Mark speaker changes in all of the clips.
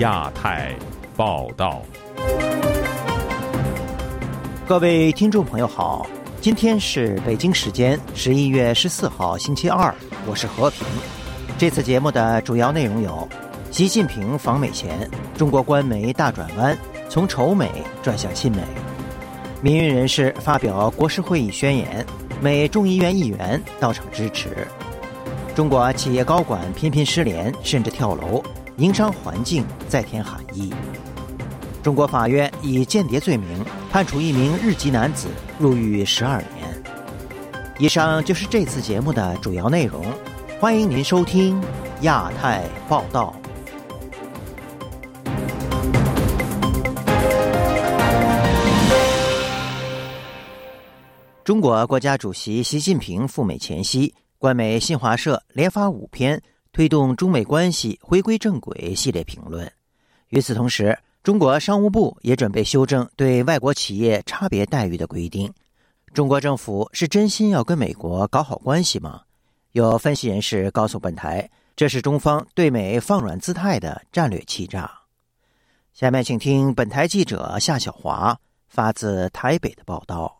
Speaker 1: 亚太报道，
Speaker 2: 各位听众朋友好，今天是北京时间十一月十四号星期二，我是和平。这次节目的主要内容有：习近平访美前，中国官媒大转弯，从仇美转向亲美；民运人士发表国事会议宣言，美众议院议员到场支持。中国企业高管频频失联，甚至跳楼，营商环境再添寒意。中国法院以间谍罪名判处一名日籍男子入狱十二年。以上就是这次节目的主要内容，欢迎您收听亚太报道。中国国家主席习近平赴美前夕。官媒新华社连发五篇推动中美关系回归正轨系列评论。与此同时，中国商务部也准备修正对外国企业差别待遇的规定。中国政府是真心要跟美国搞好关系吗？有分析人士告诉本台，这是中方对美放软姿态的战略欺诈。下面请听本台记者夏小华发自台北的报道。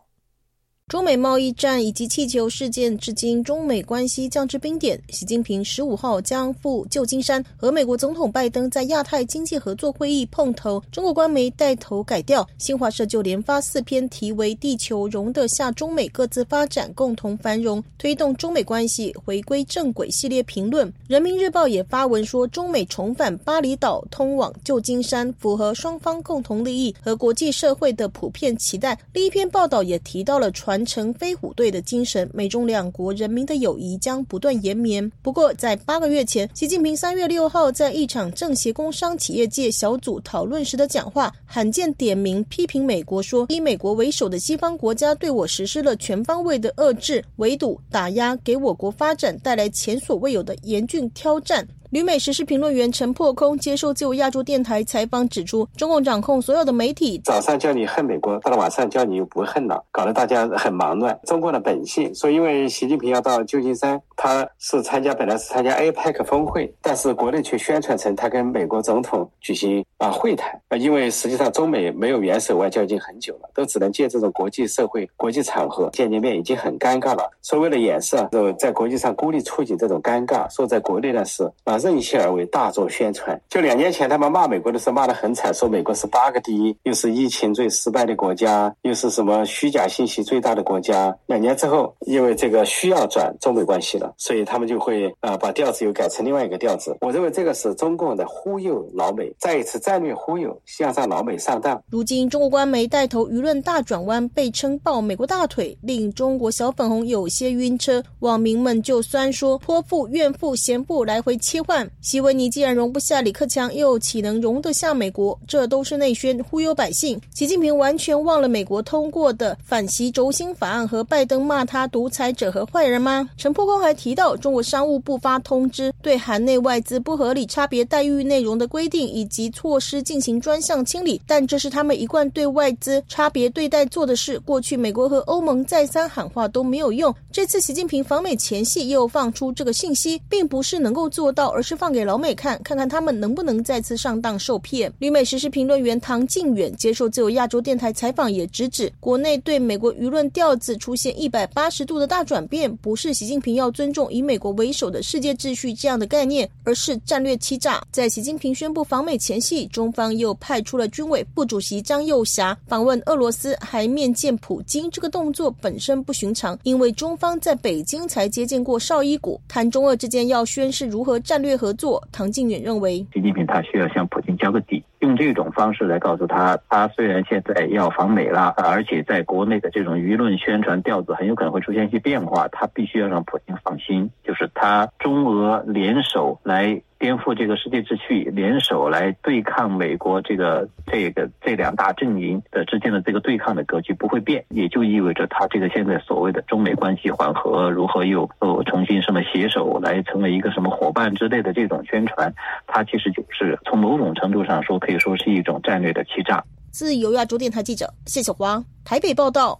Speaker 3: 中美贸易战以及气球事件，至今中美关系降至冰点。习近平十五号将赴旧金山和美国总统拜登在亚太经济合作会议碰头。中国官媒带头改调，新华社就连发四篇题为“地球容得下中美各自发展，共同繁荣，推动中美关系回归正轨”系列评论。人民日报也发文说，中美重返巴厘岛，通往旧金山，符合双方共同利益和国际社会的普遍期待。另一篇报道也提到了传成飞虎队的精神，美中两国人民的友谊将不断延绵。不过，在八个月前，习近平三月六号在一场政协工商企业界小组讨论时的讲话，罕见点名批评美国，说以美国为首的西方国家对我实施了全方位的遏制、围堵、打压，给我国发展带来前所未有的严峻挑战。旅美时事评论员陈破空接受自由亚洲电台采访，指出中共掌控所有的媒体，
Speaker 4: 早上叫你恨美国，到了晚上叫你又不恨了，搞得大家很忙乱。中共的本性说，因为习近平要到旧金山，他是参加本来是参加 APEC 峰会，但是国内却宣传成他跟美国总统举行啊会谈啊，因为实际上中美没有元首外交已经很久了，都只能借这种国际社会、国际场合见见面，已经很尴尬了。说为了掩饰，就在国际上孤立促进这种尴尬，说在国内呢是啊。任性而为，大做宣传。就两年前，他们骂美国的时候骂得很惨，说美国是八个第一，又是疫情最失败的国家，又是什么虚假信息最大的国家。两年之后，因为这个需要转中美关系了，所以他们就会呃把调子又改成另外一个调子。我认为这个是中共的忽悠老美，再一次战略忽悠，向上老美上当。
Speaker 3: 如今，中国官媒带头舆论大转弯，被称抱美国大腿，令中国小粉红有些晕车。网民们就酸说：泼妇、怨妇、闲妇来回切换。希维尼既然容不下李克强，又岂能容得下美国？这都是内宣忽悠百姓。习近平完全忘了美国通过的反习轴心法案和拜登骂他独裁者和坏人吗？陈破空还提到，中国商务部发通知，对海内外资不合理差别待遇内容的规定以及措施进行专项清理，但这是他们一贯对外资差别对待做的事。过去美国和欧盟再三喊话都没有用，这次习近平访美前夕又放出这个信息，并不是能够做到。而是放给老美看，看看他们能不能再次上当受骗。旅美时事评论员唐靖远接受自由亚洲电台采访，也直指国内对美国舆论调子出现一百八十度的大转变，不是习近平要尊重以美国为首的世界秩序这样的概念，而是战略欺诈。在习近平宣布访美前夕，中方又派出了军委副主席张又侠访问俄罗斯，还面见普京。这个动作本身不寻常，因为中方在北京才接见过绍伊古，谈中俄之间要宣示如何战略。合作，唐靖远认为，
Speaker 5: 习近平他需要向普京交个底，用这种方式来告诉他，他虽然现在要访美了，而且在国内的这种舆论宣传调子很有可能会出现一些变化，他必须要让普京放心，就是他中俄联手来。颠覆这个世界秩序，联手来对抗美国，这个这个这两大阵营的之间的这个对抗的格局不会变，也就意味着他这个现在所谓的中美关系缓和，如何又呃重新什么携手来成为一个什么伙伴之类的这种宣传，它其实就是从某种程度上说，可以说是一种战略的欺诈。
Speaker 3: 自由亚洲电台记者谢小华台北报道，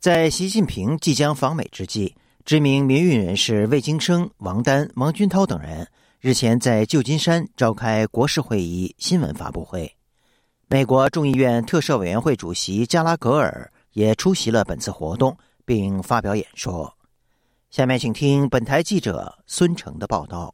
Speaker 2: 在习近平即将访美之际，知名民运人士魏京生、王丹、王军涛等人。日前在旧金山召开国事会议新闻发布会，美国众议院特赦委员会主席加拉格尔也出席了本次活动，并发表演说。下面请听本台记者孙成的报道。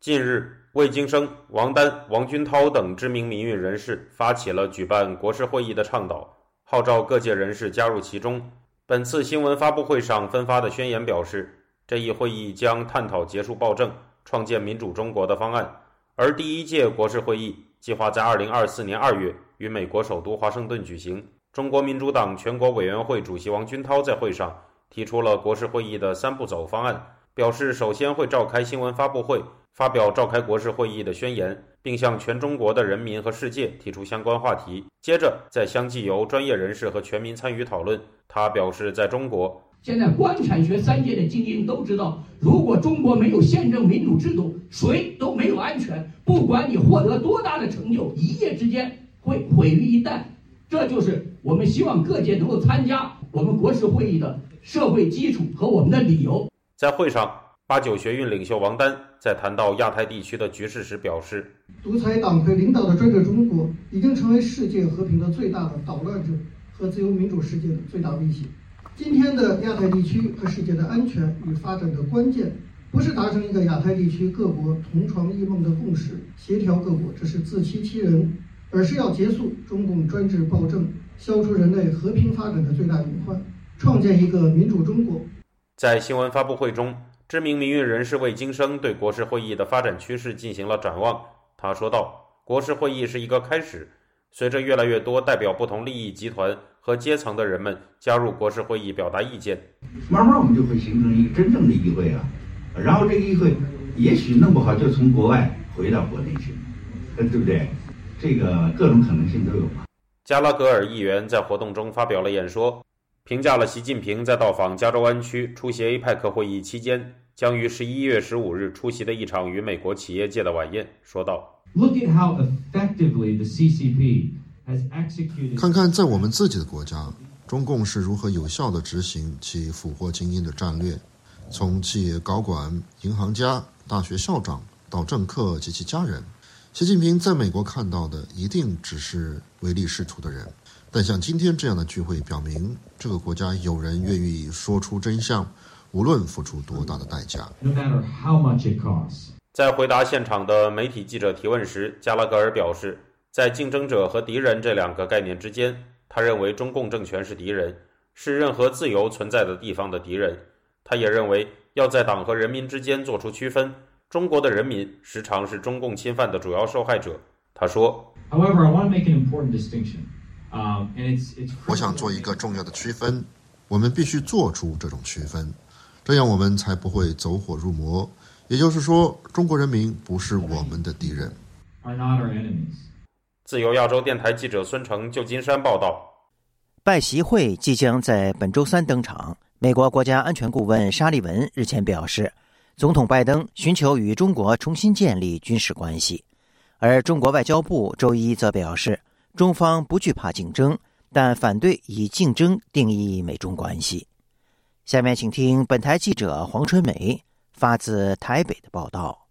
Speaker 6: 近日，魏京生、王丹、王军涛等知名民运人士发起了举办国事会议的倡导，号召各界人士加入其中。本次新闻发布会上分发的宣言表示，这一会议将探讨结束暴政。创建民主中国的方案，而第一届国事会议计划在二零二四年二月于美国首都华盛顿举行。中国民主党全国委员会主席王军涛在会上提出了国事会议的三步走方案，表示首先会召开新闻发布会，发表召开国事会议的宣言，并向全中国的人民和世界提出相关话题。接着再相继由专业人士和全民参与讨论。他表示，在中国。
Speaker 7: 现在官产学三界的精英都知道，如果中国没有宪政民主制度，谁都没有安全。不管你获得多大的成就，一夜之间会毁于一旦。这就是我们希望各界能够参加我们国事会议的社会基础和我们的理由。
Speaker 6: 在会上，八九学运领袖王丹在谈到亚太地区的局势时表示：“
Speaker 8: 独裁党魁领导的专制中国已经成为世界和平的最大的捣乱者和自由民主世界的最大威胁。”今天的亚太地区和世界的安全与发展的关键，不是达成一个亚太地区各国同床异梦的共识，协调各国，这是自欺欺人，而是要结束中共专制暴政，消除人类和平发展的最大隐患，创建一个民主中国。
Speaker 6: 在新闻发布会中，知名民运人士魏京生对国事会议的发展趋势进行了展望。他说道：“国事会议是一个开始，随着越来越多代表不同利益集团。”和阶层的人们加入国事会议表达意见，
Speaker 9: 慢慢我们就会形成一个真正的议会了。然后这个议会也许弄不好就从国外回到国内去，对不对？这个各种可能性都有嘛。
Speaker 6: 加拉格尔议员在活动中发表了演说，评价了习近平在到访加州湾区出席 APEC 会议期间将于十一月十五日出席的一场与美国企业界的晚宴，说道
Speaker 10: ：“Look at how effectively the CCP。”
Speaker 11: 看看在我们自己的国家，中共是如何有效地执行其俘获精英的战略。从企业高管、银行家、大学校长到政客及其家人，习近平在美国看到的一定只是唯利是图的人。但像今天这样的聚会，表明这个国家有人愿意说出真相，无论付出多大的代价。
Speaker 6: 在回答现场的媒体记者提问时，加拉格尔表示。在竞争者和敌人这两个概念之间，他认为中共政权是敌人，是任何自由存在的地方的敌人。他也认为要在党和人民之间做出区分。中国的人民时常是中共侵犯的主要受害者。他说
Speaker 10: ：“However, I want to make an important distinction. Um, and it's it's
Speaker 11: 我想做一个重要的区分，我们必须做出这种区分，这样我们才不会走火入魔。也就是说，中国人民不是我们的敌人。”
Speaker 10: Are not our enemies.
Speaker 6: 自由亚洲电台记者孙成，旧金山报道。
Speaker 2: 拜习会即将在本周三登场。美国国家安全顾问沙利文日前表示，总统拜登寻求与中国重新建立军事关系，而中国外交部周一则表示，中方不惧怕竞争，但反对以竞争定义美中关系。下面请听本台记者黄春梅发自台北的报道。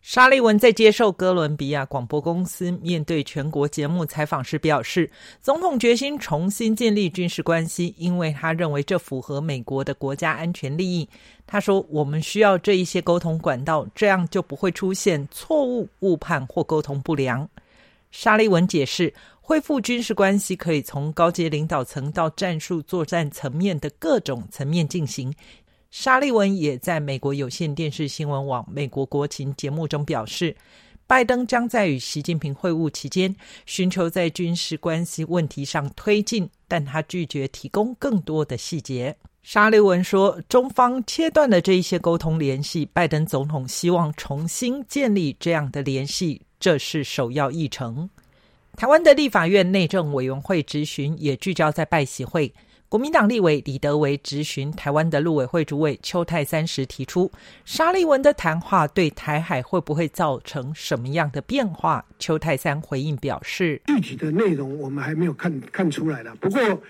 Speaker 12: 沙利文在接受哥伦比亚广播公司面对全国节目采访时表示，总统决心重新建立军事关系，因为他认为这符合美国的国家安全利益。他说：“我们需要这一些沟通管道，这样就不会出现错误、误判或沟通不良。”沙利文解释，恢复军事关系可以从高阶领导层到战术作战层面的各种层面进行。沙利文也在美国有线电视新闻网《美国国情》节目中表示，拜登将在与习近平会晤期间寻求在军事关系问题上推进，但他拒绝提供更多的细节。沙利文说，中方切断了这一些沟通联系，拜登总统希望重新建立这样的联系，这是首要议程。台湾的立法院内政委员会质询也聚焦在拜习会。国民党立委李德维质询台湾的陆委会主委邱泰三时提出，沙利文的谈话对台海会不会造成什么样的变化？邱泰三回应表示，
Speaker 13: 具体的内容我们还没有看看出来了。不过，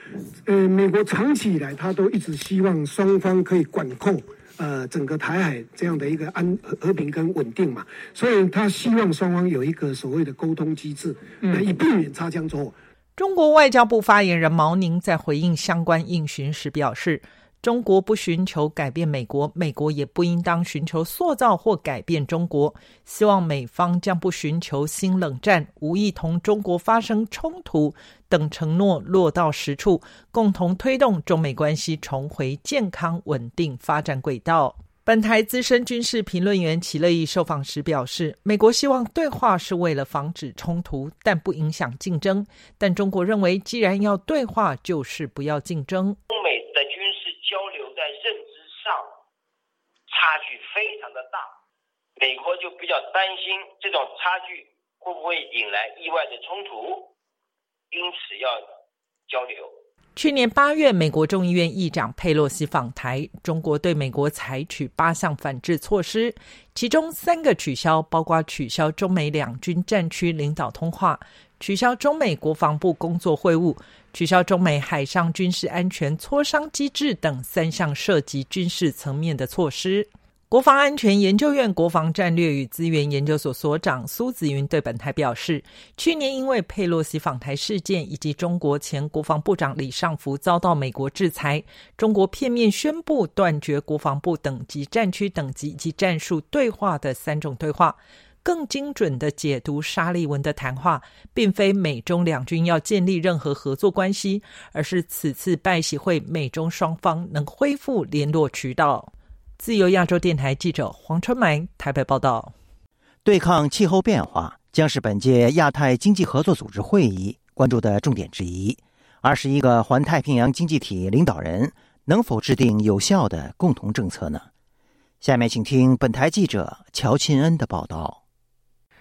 Speaker 13: 呃，美国长期以来他都一直希望双方可以管控，呃整个台海这样的一个安和平跟稳定嘛，所以他希望双方有一个所谓的沟通机制，那以避免擦枪走火。
Speaker 12: 中国外交部发言人毛宁在回应相关应询时表示。中国不寻求改变美国，美国也不应当寻求塑造或改变中国。希望美方将不寻求新冷战，无意同中国发生冲突等承诺落到实处，共同推动中美关系重回健康稳定发展轨道。本台资深军事评论员齐乐意受访时表示，美国希望对话是为了防止冲突，但不影响竞争。但中国认为，既然要对话，就是不要竞争。
Speaker 14: 中美的军事交流在认知上差距非常的大，美国就比较担心这种差距会不会引来意外的冲突，因此要交流。
Speaker 12: 去年八月，美国众议院议长佩洛西访台，中国对美国采取八项反制措施，其中三个取消，包括取消中美两军战区领导通话，取消中美国防部工作会晤，取消中美海上军事安全磋商机制等三项涉及军事层面的措施。国防安全研究院国防战略与资源研究所所长苏子云对本台表示，去年因为佩洛西访台事件以及中国前国防部长李尚福遭到美国制裁，中国片面宣布断绝国防部等级、战区等级以及战术对话的三种对话，更精准的解读沙利文的谈话，并非美中两军要建立任何合作关系，而是此次拜习会美中双方能恢复联络渠道。自由亚洲电台记者黄春梅台北报道：
Speaker 2: 对抗气候变化将是本届亚太经济合作组织会议关注的重点之一。二十一个环太平洋经济体领导人能否制定有效的共同政策呢？下面请听本台记者乔钦恩的报道。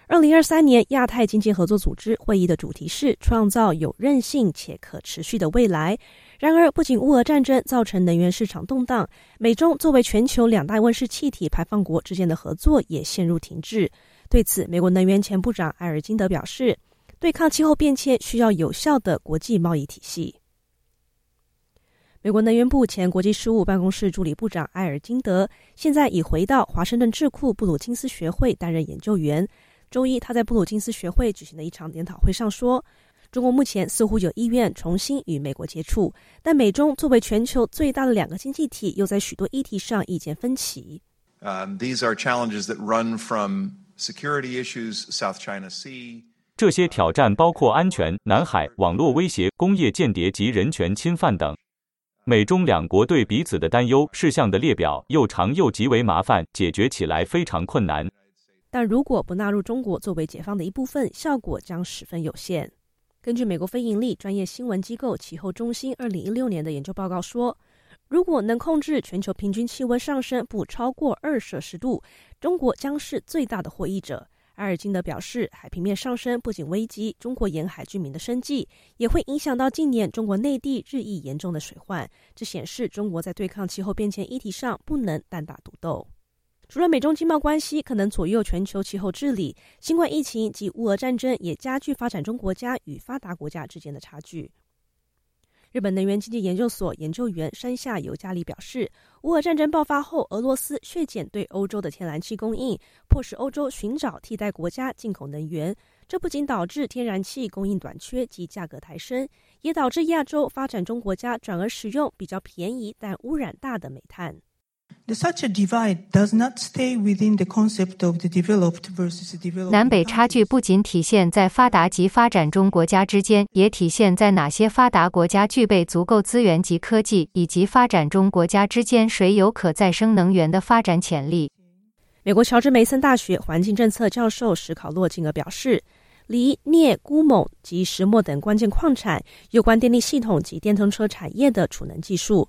Speaker 15: 二零二三年亚太经济合作组织会议的主题是创造有韧性且可持续的未来。然而，不仅乌俄战争造成能源市场动荡，美中作为全球两大温室气体排放国之间的合作也陷入停滞。对此，美国能源前部长埃尔金德表示，对抗气候变迁需要有效的国际贸易体系。美国能源部前国际事务办公室助理部长埃尔金德现在已回到华盛顿智库布鲁金斯学会担任研究员。周一，他在布鲁金斯学会举行的一场研讨会上说。中国目前似乎有意愿重新与美国接触，但美中作为全球最大的两个经济体，又在许多议题上意见分歧。
Speaker 16: These are challenges that run from security issues, South China Sea.
Speaker 17: 这些挑战包括安全、南海、网络威胁、工业间谍及人权侵犯等。美中两国对彼此的担忧事项的列表又长又极为麻烦，解决起来非常困难。
Speaker 15: 但如果不纳入中国作为解放的一部分，效果将十分有限。根据美国非盈利专业新闻机构气候中心二零一六年的研究报告说，如果能控制全球平均气温上升不超过二摄氏度，中国将是最大的获益者。埃尔金德表示，海平面上升不仅危及中国沿海居民的生计，也会影响到近年中国内地日益严重的水患。这显示中国在对抗气候变迁议题上不能单打独斗。除了美中经贸关系可能左右全球气候治理，新冠疫情及乌俄战争也加剧发展中国家与发达国家之间的差距。日本能源经济研究所研究员山下由加里表示，乌俄战争爆发后，俄罗斯削减对欧洲的天然气供应，迫使欧洲寻找替代国家进口能源。这不仅导致天然气供应短缺及价格抬升，也导致亚洲发展中国家转而使用比较便宜但污染大的煤炭。
Speaker 18: Such a divide does not stay within the concept of the developed versus developed.
Speaker 19: 南北差距不仅体现在发达及发展中国家之间，也体现在哪些发达国家具备足够资源及科技，以及发展中国家之间谁有可再生能源的发展潜力。
Speaker 15: 美国乔治梅森大学环境政策教授史考洛金额表示，锂、镍、钴、锰及石墨等关键矿产，有关电力系统及电动车产业的储能技术。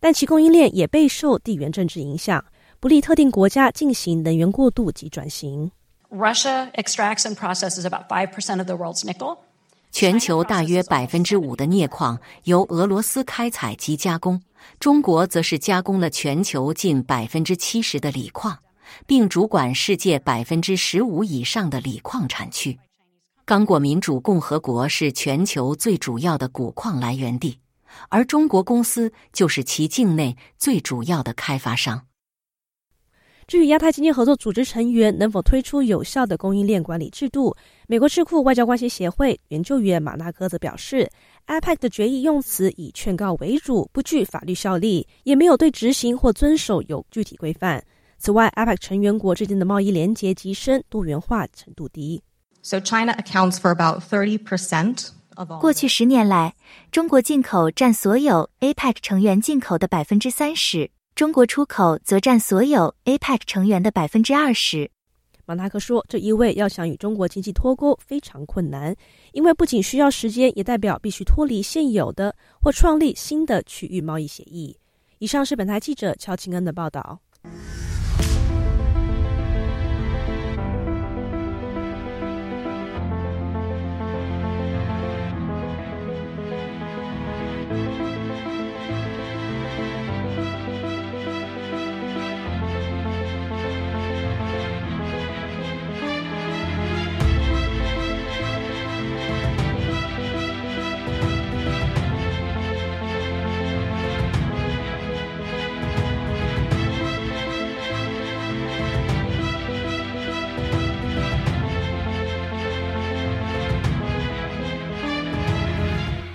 Speaker 15: 但其供应链也备受地缘政治影响，不利特定国家进行能源过渡及转型。
Speaker 20: Russia extracts and processes about five percent of the world's nickel。
Speaker 21: 全球大约百分之五的镍矿由俄罗斯开采及加工，中国则是加工了全球近百分之七十的锂矿，并主管世界百分之十五以上的锂矿产区。刚果民主共和国是全球最主要的钴矿来源地。而中国公司就是其境内最主要的开发商。
Speaker 15: 至于亚太经济合作组织成员能否推出有效的供应链管理制度，美国智库外交关系协会研究员马纳科则表示，APEC 的决议用词以劝告为主，不具法律效力，也没有对执行或遵守有具体规范。此外，APEC 成员国之间的贸易连结极深，多元化程度低。
Speaker 22: So China accounts for about thirty percent.
Speaker 23: 过去十年来，中国进口占所有 APEC 成员进口的百分之三十。中国出口则占所有 APEC 成员的百分之二十。
Speaker 15: 马纳克说：“这意味要想与中国经济脱钩非常困难，因为不仅需要时间，也代表必须脱离现有的或创立新的区域贸易协议。”以上是本台记者乔清恩的报道。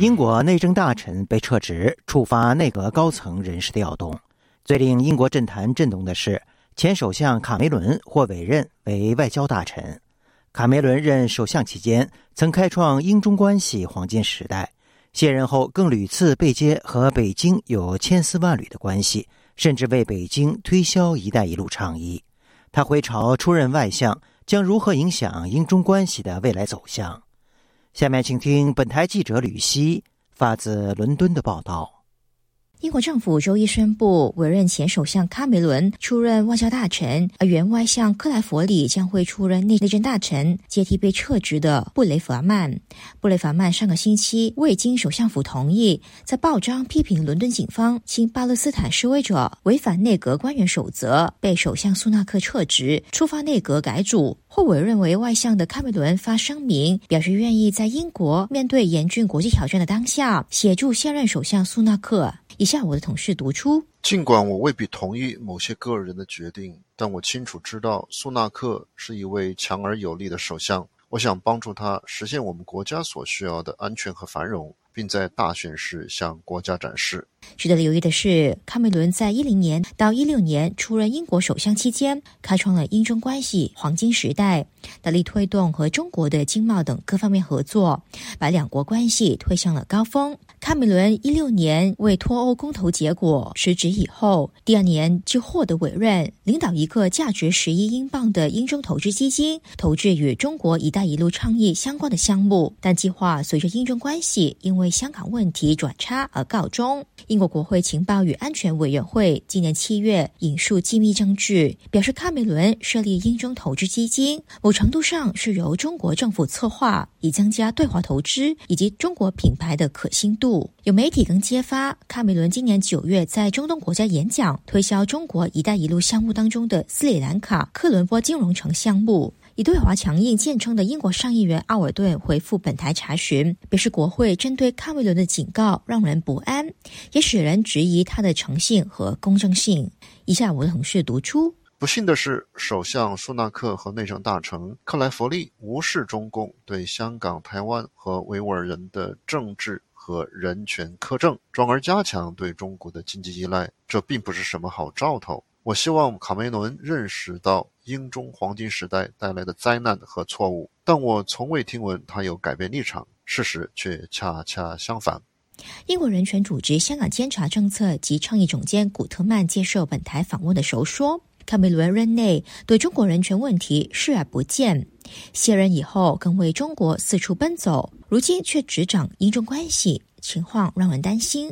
Speaker 2: 英国内政大臣被撤职，触发内阁高层人事调动。最令英国政坛震动的是，前首相卡梅伦获委任为外交大臣。卡梅伦任首相期间，曾开创英中关系黄金时代；卸任后，更屡次被揭和北京有千丝万缕的关系，甚至为北京推销“一带一路”倡议。他回朝出任外相，将如何影响英中关系的未来走向？下面请听本台记者吕希发自伦敦的报道。
Speaker 24: 英国政府周一宣布委任前首相卡梅伦出任外交大臣，而原外相克莱弗里将会出任内内政大臣，接替被撤职的布雷弗曼。布雷弗曼上个星期未经首相府同意，在报章批评伦敦警方亲巴勒斯坦示威者，违反内阁官员守则，被首相苏纳克撤职，触发内阁改组。获委任为外相的卡梅伦发声明，表示愿意在英国面对严峻国际挑战的当下，协助现任首相苏纳克。以下我的同事读出：
Speaker 11: 尽管我未必同意某些个人的决定，但我清楚知道苏纳克是一位强而有力的首相。我想帮助他实现我们国家所需要的安全和繁荣。并在大选时向国家展示。
Speaker 24: 值得留意的是，卡梅伦在一零年到一六年出任英国首相期间，开创了英中关系黄金时代，大力推动和中国的经贸等各方面合作，把两国关系推向了高峰。卡梅伦一六年为脱欧公投结果辞职以后，第二年就获得委任，领导一个价值十亿英镑的英中投资基金，投掷与中国“一带一路”倡议相关的项目。但计划随着英中关系因为香港问题转差而告终。英国国会情报与安全委员会今年七月引述机密证据，表示卡梅伦设立英中投资基金，某程度上是由中国政府策划，以增加对华投资以及中国品牌的可信度。有媒体更揭发，卡梅伦今年九月在中东国家演讲，推销中国“一带一路”项目当中的斯里兰卡克伦坡金融城项目。以对华强硬见称的英国上议员奥尔顿回复本台查询，表示国会针对卡梅伦的警告让人不安，也使人质疑他的诚信和公正性。以下我的同事读出：
Speaker 11: 不幸的是，首相苏纳克和内政大臣克莱弗利无视中共对香港、台湾和维吾尔人的政治。和人权苛政，转而加强对中国的经济依赖，这并不是什么好兆头。我希望卡梅伦认识到英中黄金时代带来的灾难和错误，但我从未听闻他有改变立场。事实却恰恰相反。
Speaker 24: 英国人权组织香港监察政策及倡议总监古特曼接受本台访问的时候说。卡梅伦任内对中国人权问题视而不见，卸任以后更为中国四处奔走，如今却执掌英中关系，情况让人担心。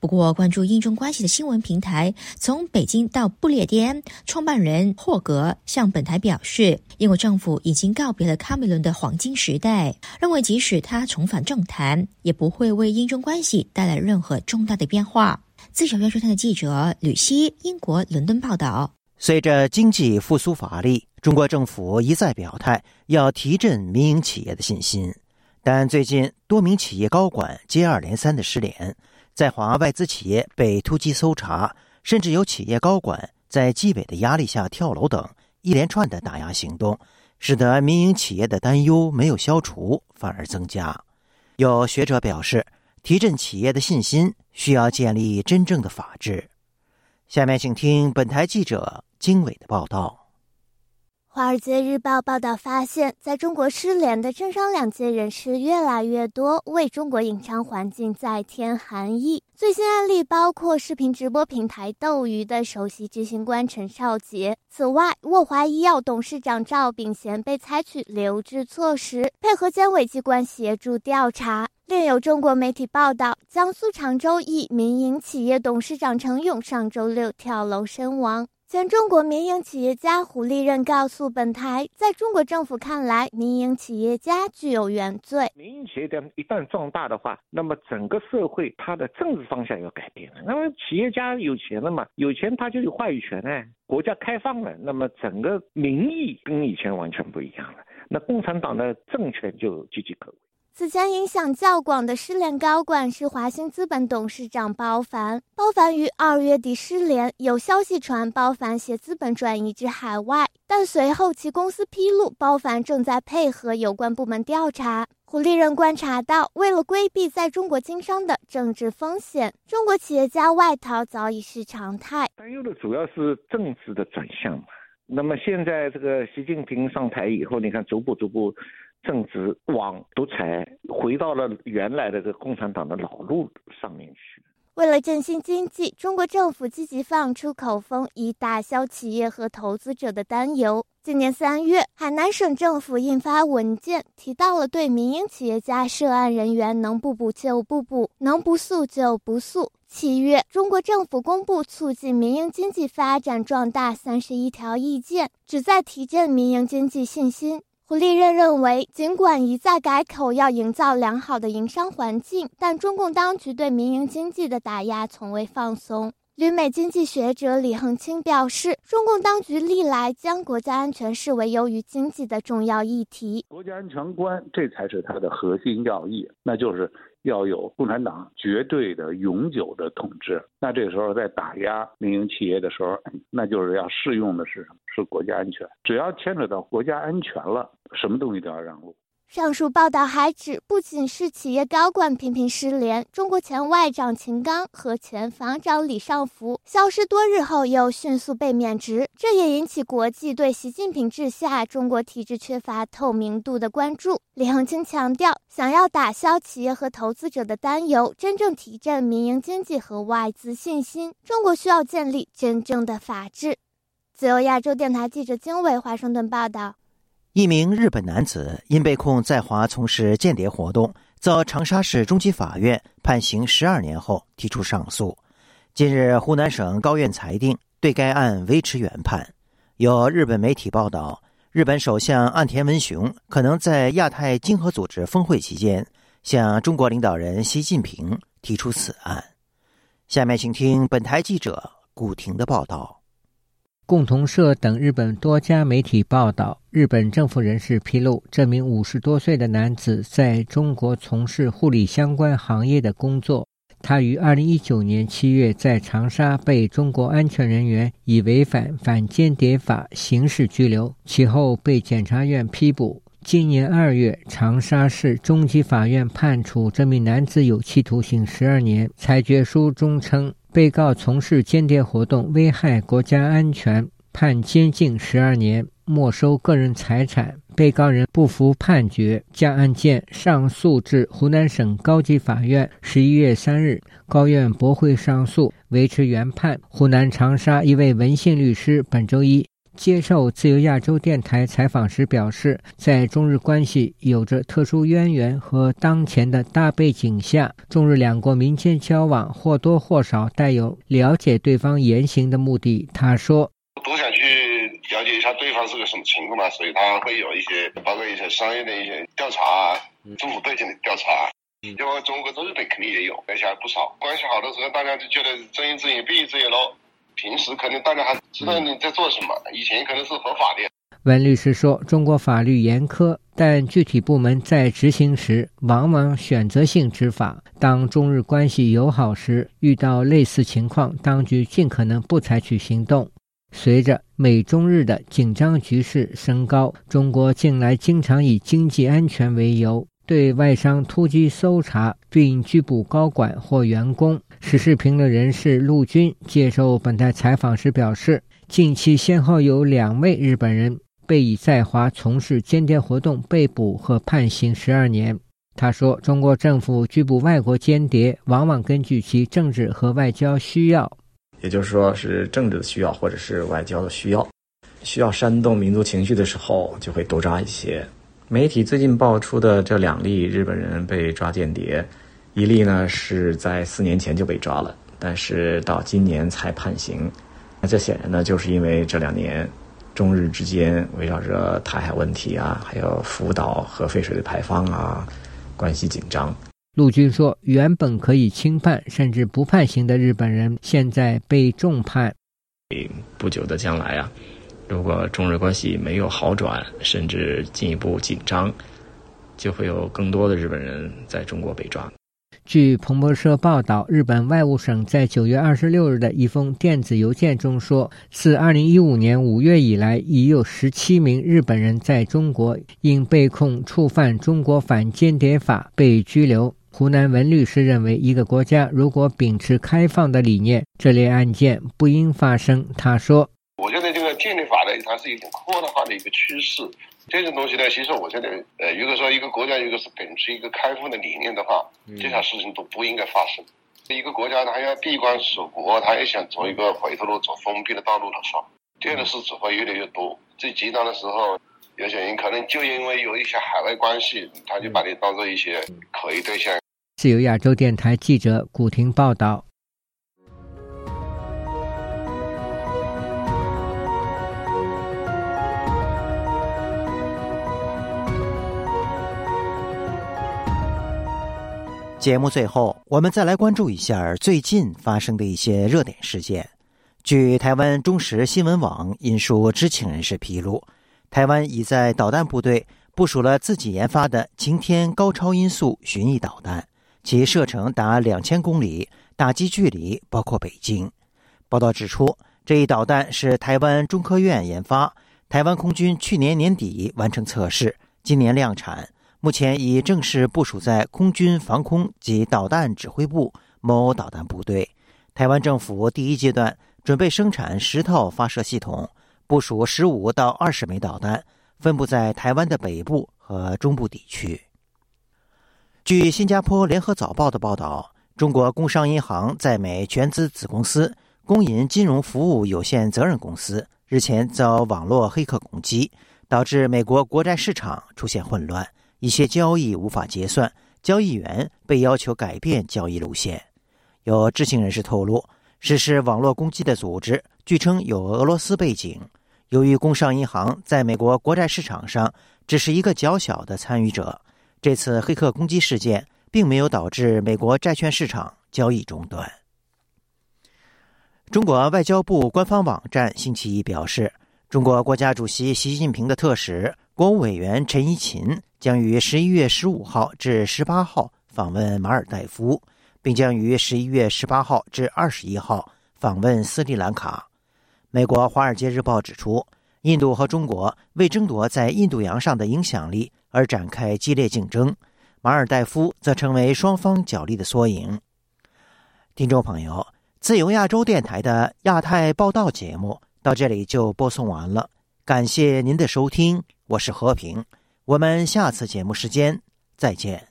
Speaker 24: 不过，关注英中关系的新闻平台从北京到不列颠创办人霍格向本台表示，英国政府已经告别了卡梅伦的黄金时代，认为即使他重返政坛，也不会为英中关系带来任何重大的变化。自由亚洲台的记者吕希，英国伦敦报道。
Speaker 2: 随着经济复苏乏力，中国政府一再表态要提振民营企业的信心，但最近多名企业高管接二连三的失联，在华外资企业被突击搜查，甚至有企业高管在纪委的压力下跳楼等一连串的打压行动，使得民营企业的担忧没有消除，反而增加。有学者表示，提振企业的信心需要建立真正的法治。下面请听本台记者。经纬的报道，《
Speaker 25: 华尔街日报》报道发现，在中国失联的政商两界人士越来越多，为中国营商环境再添寒意。最新案例包括视频直播平台斗鱼的首席执行官陈少杰。此外，沃华医药董事长赵炳贤被采取留置措施，配合监委机关协助调查。另有中国媒体报道，江苏常州一民营企业董事长程勇上周六跳楼身亡。前中国民营企业家胡立任告诉本台，在中国政府看来，民营企业家具有原罪。
Speaker 26: 民营企业家一旦壮大的话，那么整个社会它的政治方向要改变了。那么企业家有钱了嘛？有钱他就有话语权哎。国家开放了，那么整个民意跟以前完全不一样了。那共产党的政权就岌岌可危。
Speaker 25: 此前影响较广的失联高管是华兴资本董事长包凡。包凡于二月底失联，有消息传包凡携资本转移至海外，但随后其公司披露，包凡正在配合有关部门调查。胡立人观察到，为了规避在中国经商的政治风险，中国企业家外逃早已是常态。
Speaker 26: 担忧的主要是政治的转向。那么现在这个习近平上台以后，你看逐步逐步。政治往独裁回到了原来的这共产党的老路上面去。
Speaker 25: 为了振兴经济，中国政府积极放出口风，以打消企业和投资者的担忧。今年三月，海南省政府印发文件，提到了对民营企业家涉案人员能不补就不补，能不诉就不诉。七月，中国政府公布促进民营经济发展壮大三十一条意见，旨在提振民营经济信心。胡立任认为，尽管一再改口要营造良好的营商环境，但中共当局对民营经济的打压从未放松。旅美经济学者李恒清表示，中共当局历来将国家安全视为优于经济的重要议题。
Speaker 27: 国家安全观，这才是它的核心要义，那就是。要有共产党绝对的永久的统治，那这个时候在打压民营企业的时候，那就是要适用的是什么？是国家安全。只要牵扯到国家安全了，什么东西都要让路。
Speaker 25: 上述报道还指，不仅是企业高管频频失联，中国前外长秦刚和前防长李尚福消失多日后又迅速被免职，这也引起国际对习近平治下中国体制缺乏透明度的关注。李恒清强调，想要打消企业和投资者的担忧，真正提振民营经济和外资信心，中国需要建立真正的法治。自由亚洲电台记者经纬华盛顿报道。
Speaker 2: 一名日本男子因被控在华从事间谍活动，遭长沙市中级法院判刑十二年后提出上诉。近日，湖南省高院裁定对该案维持原判。有日本媒体报道，日本首相岸田文雄可能在亚太经合组织峰会期间向中国领导人习近平提出此案。下面请听本台记者古婷的报道。
Speaker 28: 共同社等日本多家媒体报道，日本政府人士披露，这名五十多岁的男子在中国从事护理相关行业的工作。他于二零一九年七月在长沙被中国安全人员以违反反间谍法刑事拘留，其后被检察院批捕。今年二月，长沙市中级法院判处这名男子有期徒刑十二年。裁决书中称。被告从事间谍活动，危害国家安全，判监禁十二年，没收个人财产。被告人不服判决，将案件上诉至湖南省高级法院。十一月三日，高院驳回上诉，维持原判。湖南长沙一位文姓律师本周一接受自由亚洲电台采访时表示，在中日关系有着特殊渊源和当前的大背景下，中日两国民间交往或多或少带有了解对方言行的目的。他说：“
Speaker 29: 都想去了解一下对方是个什么情况嘛，所以他会有一些，包括一些商业的一些调查啊，政府背景的调查。”因为中国、日本肯定也有，而且还不少。关系好的时候，大家就觉得睁一只眼闭一只眼喽。平时可能大家还知道你在做什么，以前可能是合法的。
Speaker 28: 文律师说：“中国法律严苛，但具体部门在执行时往往选择性执法。当中日关系友好时，遇到类似情况，当局尽可能不采取行动。随着美中日的紧张局势升高，中国近来经常以经济安全为由。”对外商突击搜查并拘捕高管或员工。时事评论人士陆军接受本台采访时表示，近期先后有两位日本人被以在华从事间谍活动被捕和判刑十二年。他说：“中国政府拘捕外国间谍，往往根据其政治和外交需要，
Speaker 30: 也就是说是政治的需要或者是外交的需要，需要煽动民族情绪的时候，就会多抓一些。”媒体最近爆出的这两例日本人被抓间谍，一例呢是在四年前就被抓了，但是到今年才判刑。那这显然呢，就是因为这两年中日之间围绕着台海问题啊，还有福岛核废水的排放啊，关系紧张。
Speaker 28: 陆军说，原本可以轻判甚至不判刑的日本人，现在被重判。
Speaker 30: 不久的将来啊。如果中日关系没有好转，甚至进一步紧张，就会有更多的日本人在中国被抓。
Speaker 28: 据彭博社报道，日本外务省在九月二十六日的一封电子邮件中说，自二零一五年五月以来，已有十七名日本人在中国因被控触犯中国反间谍法被拘留。湖南文律师认为，一个国家如果秉持开放的理念，这类案件不应发生。他说。
Speaker 29: 建立法呢，它是一种扩大化的一个趋势。这种东西呢，其实我觉得，呃，如果说一个国家如果是秉持一个开放的理念的话，这些事情都不应该发生。一个国家它要闭关锁国，它也想走一个回头路、走封闭的道路的时候，这样的事只会越来越多。最极端的时候，有些人可能就因为有一些海外关系，他就把你当做一些可疑对象。
Speaker 28: 自由亚洲电台记者古婷报道。
Speaker 2: 节目最后，我们再来关注一下最近发生的一些热点事件。据台湾中时新闻网引述知情人士披露，台湾已在导弹部队部署了自己研发的晴天高超音速巡弋导弹，其射程达两千公里，打击距离包括北京。报道指出，这一导弹是台湾中科院研发，台湾空军去年年底完成测试，今年量产。目前已正式部署在空军防空及导弹指挥部某导弹部队。台湾政府第一阶段准备生产十套发射系统，部署十五到二十枚导弹，分布在台湾的北部和中部地区。据新加坡联合早报的报道，中国工商银行在美全资子公司工银金融服务有限责任公司日前遭网络黑客攻击，导致美国国债市场出现混乱。一些交易无法结算，交易员被要求改变交易路线。有知情人士透露，实施网络攻击的组织据称有俄罗斯背景。由于工商银行在美国国债市场上只是一个较小的参与者，这次黑客攻击事件并没有导致美国债券市场交易中断。中国外交部官方网站星期一表示，中国国家主席习近平的特使。国务委员陈一勤将于十一月十五号至十八号访问马尔代夫，并将于十一月十八号至二十一号访问斯里兰卡。美国《华尔街日报》指出，印度和中国为争夺在印度洋上的影响力而展开激烈竞争，马尔代夫则成为双方角力的缩影。听众朋友，自由亚洲电台的亚太报道节目到这里就播送完了，感谢您的收听。我是和平，我们下次节目时间再见。